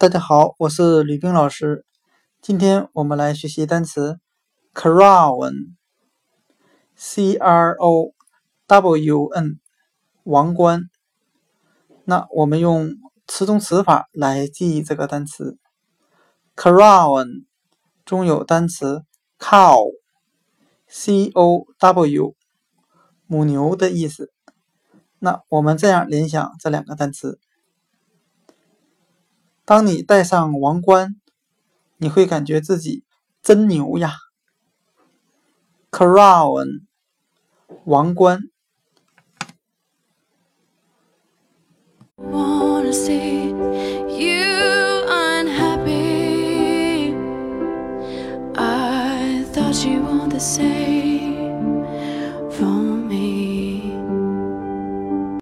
大家好，我是吕冰老师。今天我们来学习单词 crown，c r o w n，王冠。那我们用词中词法来记忆这个单词 crown 中有单词 cow，c o w，母牛的意思。那我们这样联想这两个单词。当你戴上王冠，你会感觉自己真牛呀！Crown，王冠。say